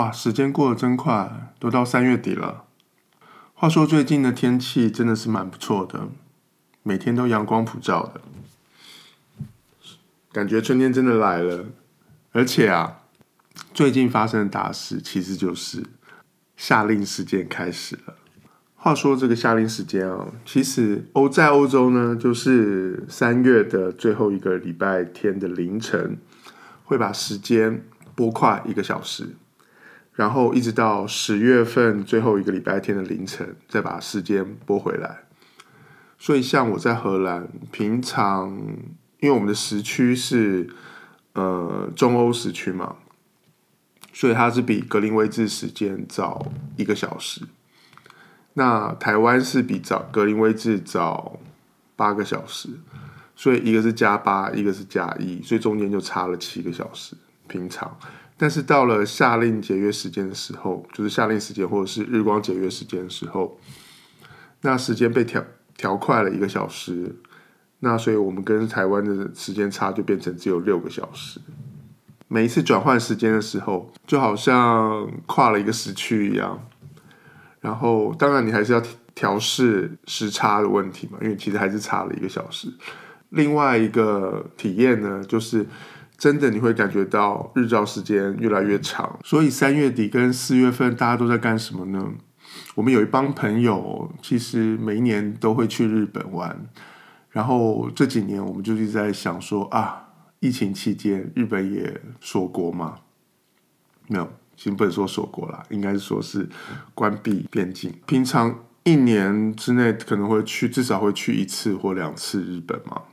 哇，时间过得真快，都到三月底了。话说最近的天气真的是蛮不错的，每天都阳光普照的，感觉春天真的来了。而且啊，最近发生的大事其实就是夏令时间开始了。话说这个夏令时间啊，其实欧在欧洲呢，就是三月的最后一个礼拜天的凌晨，会把时间拨快一个小时，然后一直到十月份最后一个礼拜天的凌晨，再把时间拨回来。所以像我在荷兰，平常因为我们的时区是呃中欧时区嘛，所以它是比格林威治时间早一个小时。那台湾是比早格林威治早八个小时，所以一个是加八，一个是加一，所以中间就差了七个小时。平常，但是到了夏令节约时间的时候，就是夏令时间或者是日光节约时间的时候，那时间被调调快了一个小时，那所以我们跟台湾的时间差就变成只有六个小时。每一次转换时间的时候，就好像跨了一个时区一样。然后，当然你还是要调试时差的问题嘛，因为其实还是差了一个小时。另外一个体验呢，就是真的你会感觉到日照时间越来越长。所以三月底跟四月份大家都在干什么呢？我们有一帮朋友，其实每一年都会去日本玩。然后这几年我们就一直在想说啊，疫情期间日本也锁国嘛？没有。先不能说锁国啦，应该是说是关闭边境。平常一年之内可能会去，至少会去一次或两次日本嘛。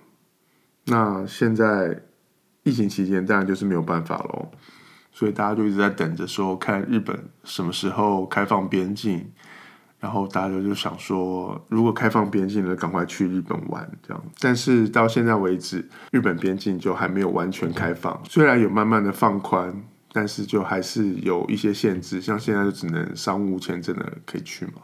那现在疫情期间当然就是没有办法喽，所以大家就一直在等着说，看日本什么时候开放边境。然后大家就想说，如果开放边境了，赶快去日本玩这样。但是到现在为止，日本边境就还没有完全开放，虽然有慢慢的放宽。但是就还是有一些限制，像现在就只能商务签证的可以去嘛。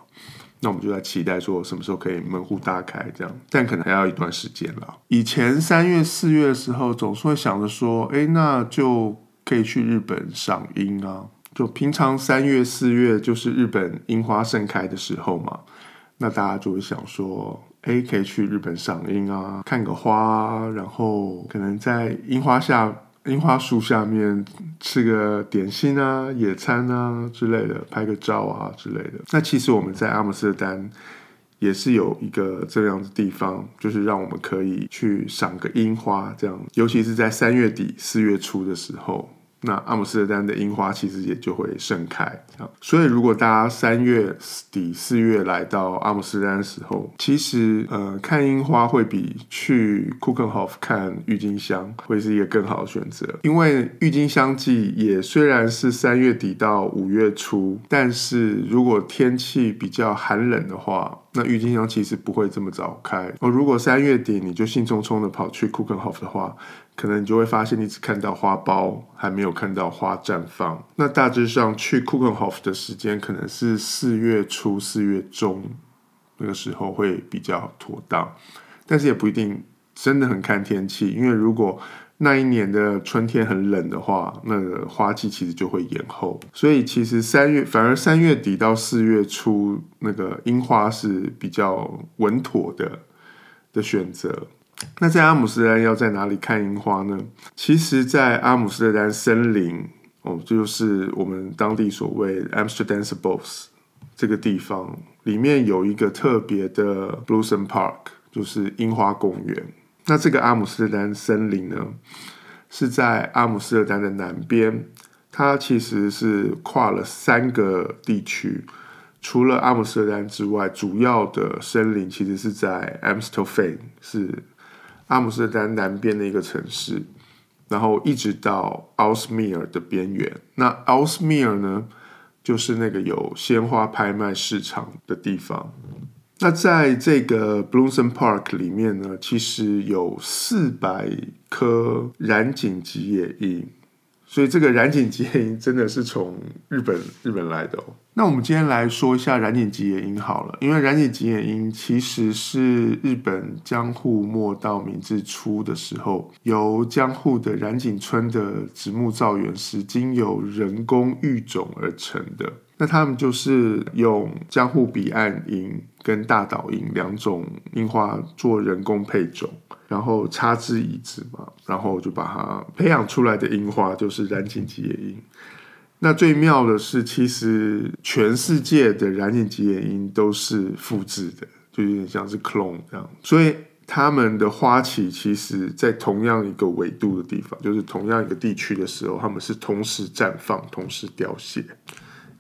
那我们就在期待说什么时候可以门户大开这样，但可能还要一段时间了。以前三月四月的时候，总是会想着说，哎，那就可以去日本赏樱啊。就平常三月四月就是日本樱花盛开的时候嘛，那大家就会想说，哎，可以去日本赏樱啊，看个花，然后可能在樱花下。樱花树下面吃个点心啊、野餐啊之类的，拍个照啊之类的。那其实我们在阿姆斯特丹也是有一个这样的地方，就是让我们可以去赏个樱花，这样，尤其是在三月底四月初的时候。那阿姆斯特丹的樱花其实也就会盛开，所以如果大家三月底四月来到阿姆斯特丹的时候，其实呃看樱花会比去库肯霍夫看郁金香会是一个更好的选择，因为郁金香季也虽然是三月底到五月初，但是如果天气比较寒冷的话，那郁金香其实不会这么早开。哦，如果三月底你就兴冲冲的跑去库肯霍夫的话，可能你就会发现你只看到花苞，还没有看到花绽放。那大致上去库肯霍夫的时间可能是四月初、四月中那个时候会比较妥当，但是也不一定，真的很看天气。因为如果那一年的春天很冷的话，那个花季其实就会延后。所以其实三月反而三月底到四月初那个樱花是比较稳妥的的选择。那在阿姆斯特丹要在哪里看樱花呢？其实，在阿姆斯特丹森林哦，就是我们当地所谓 Amsterdam's Bos 这个地方，里面有一个特别的 Blossom Park，就是樱花公园。那这个阿姆斯特丹森林呢，是在阿姆斯特丹的南边，它其实是跨了三个地区。除了阿姆斯特丹之外，主要的森林其实是在 Amstelveen，是阿姆斯特丹南边的一个城市，然后一直到 Aalsmeer 的边缘。那 Aalsmeer 呢，就是那个有鲜花拍卖市场的地方。那在这个 Blossom Park 里面呢，其实有四百棵染井吉野樱，所以这个染井吉野樱真的是从日本日本来的哦。那我们今天来说一下染井吉野樱好了，因为染井吉野樱其实是日本江户末到明治初的时候，由江户的染井村的直木造园师经由人工育种而成的。那他们就是用江户彼岸樱跟大岛樱两种樱花做人工配种，然后插枝移植嘛，然后就把它培养出来的樱花就是染井吉野樱。那最妙的是，其实全世界的染井吉野樱都是复制的，就有点像是 clone 这样。所以他们的花期其实，在同样一个纬度的地方，就是同样一个地区的时候，他们是同时绽放、同时凋谢。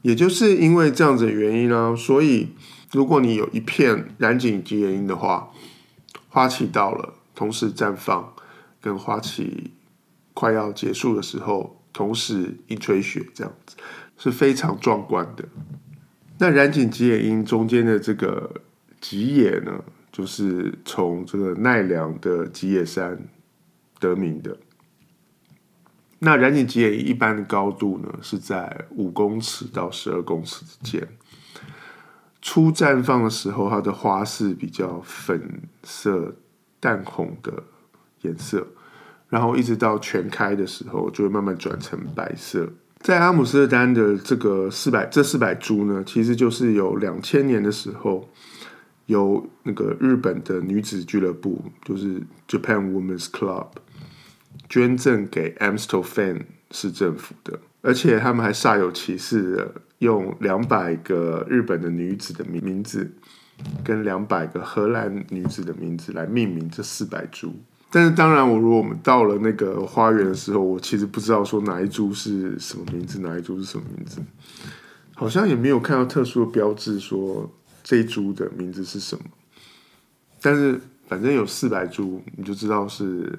也就是因为这样子的原因呢，所以如果你有一片染井吉野樱的话，花期到了，同时绽放，跟花期快要结束的时候。同时一吹雪，这样子是非常壮观的。那染井吉野樱中间的这个吉野呢，就是从这个奈良的吉野山得名的。那染井吉野一般的高度呢，是在五公尺到十二公尺之间。初绽放的时候，它的花是比较粉色、淡红的颜色。然后一直到全开的时候，就会慢慢转成白色。在阿姆斯特丹的这个四百这四百株呢，其实就是有两千年的时候，由那个日本的女子俱乐部，就是 Japan Women's Club，捐赠给 Amstelveen 市政府的。而且他们还煞有其事的用两百个日本的女子的名名字，跟两百个荷兰女子的名字来命名这四百株。但是当然，我如果我们到了那个花园的时候，我其实不知道说哪一株是什么名字，哪一株是什么名字，好像也没有看到特殊的标志说这一株的名字是什么。但是反正有四百株，你就知道是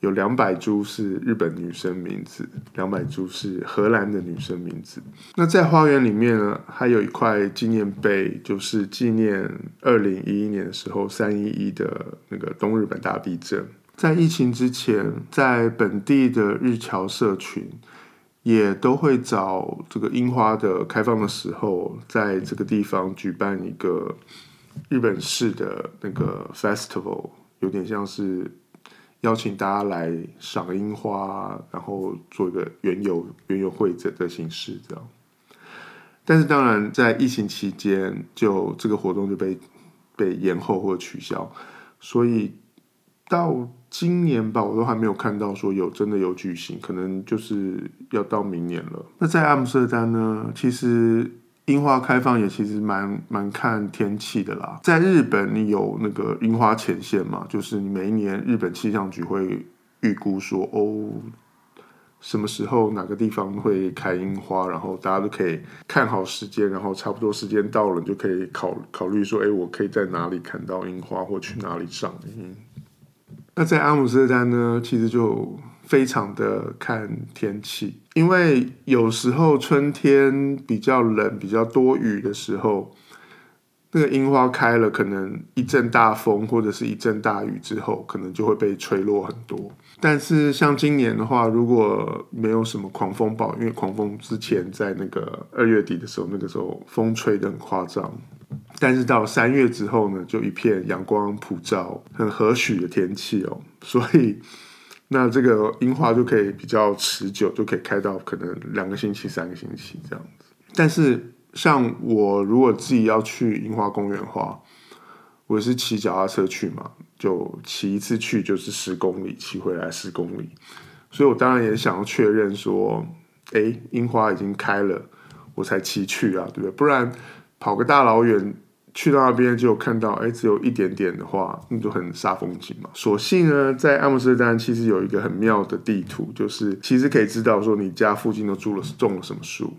有两百株是日本女生名字，两百株是荷兰的女生名字。那在花园里面呢，还有一块纪念碑，就是纪念二零一一年的时候三一一的那个东日本大地震。在疫情之前，在本地的日侨社群也都会找这个樱花的开放的时候，在这个地方举办一个日本式的那个 festival，有点像是邀请大家来赏樱花，然后做一个园游园游会这的形式这样。但是当然，在疫情期间，就这个活动就被被延后或取消，所以到。今年吧，我都还没有看到说有真的有举行，可能就是要到明年了。那在阿姆斯特丹呢，其实樱花开放也其实蛮蛮看天气的啦。在日本，你有那个樱花前线嘛，就是你每一年日本气象局会预估说哦，什么时候哪个地方会开樱花，然后大家都可以看好时间，然后差不多时间到了，你就可以考考虑说，哎，我可以在哪里看到樱花，或去哪里赏樱。那在阿姆斯特丹呢，其实就非常的看天气，因为有时候春天比较冷、比较多雨的时候，那个樱花开了，可能一阵大风或者是一阵大雨之后，可能就会被吹落很多。但是像今年的话，如果没有什么狂风暴，因为狂风之前在那个二月底的时候，那个时候风吹得很夸张。但是到三月之后呢，就一片阳光普照，很和煦的天气哦，所以那这个樱花就可以比较持久，就可以开到可能两个星期、三个星期这样子。但是像我如果自己要去樱花公园的话，我是骑脚踏车去嘛，就骑一次去就是十公里，骑回来十公里，所以我当然也想要确认说，哎，樱花已经开了，我才骑去啊，对不对？不然跑个大老远。去到那边就看到，哎，只有一点点的话，那就很煞风景嘛。所幸呢，在阿姆斯特丹其实有一个很妙的地图，就是其实可以知道说你家附近都住了种了什么树，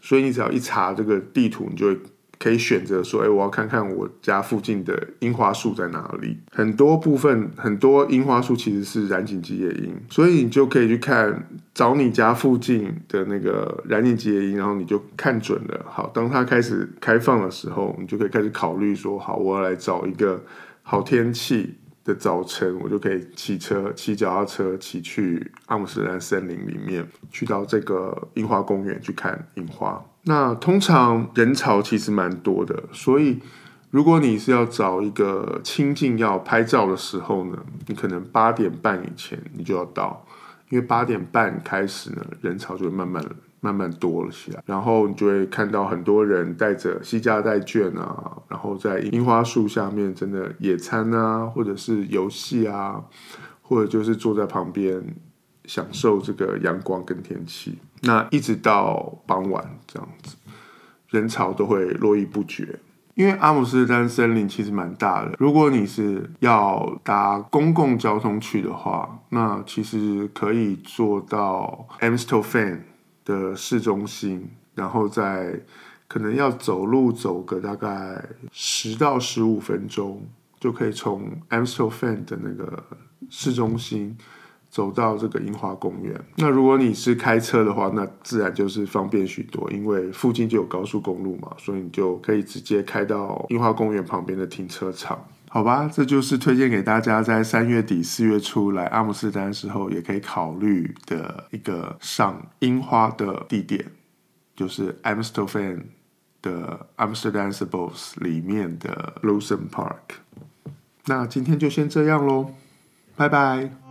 所以你只要一查这个地图，你就会。可以选择说，哎，我要看看我家附近的樱花树在哪里。很多部分，很多樱花树其实是染井吉野樱，所以你就可以去看，找你家附近的那个染井吉野樱，然后你就看准了。好，当它开始开放的时候，你就可以开始考虑说，好，我要来找一个好天气，的早晨，我就可以骑车、骑脚踏车骑去阿姆斯特丹森林里面，去到这个樱花公园去看樱花。那通常人潮其实蛮多的，所以如果你是要找一个清静要拍照的时候呢，你可能八点半以前你就要到，因为八点半开始呢，人潮就会慢慢慢慢多了起来，然后你就会看到很多人带着西家带卷啊，然后在樱花树下面真的野餐啊，或者是游戏啊，或者就是坐在旁边享受这个阳光跟天气。那一直到傍晚这样子，人潮都会络绎不绝。因为阿姆斯特丹森林其实蛮大的，如果你是要搭公共交通去的话，那其实可以坐到 Amstelveen 的市中心，然后再可能要走路走个大概十到十五分钟，就可以从 Amstelveen 的那个市中心走到这个樱花公园。那如果你是开车的话，那自然就是方便许多，因为附近就有高速公路嘛，所以你就可以直接开到樱花公园旁边的停车场。好吧，这就是推荐给大家在三月底四月初来阿姆斯特丹时候也可以考虑的一个赏樱花的地点，就是 Amsterdam 的 Amsterdamse Bos 里面的 Blossom Park。那今天就先这样喽，拜拜。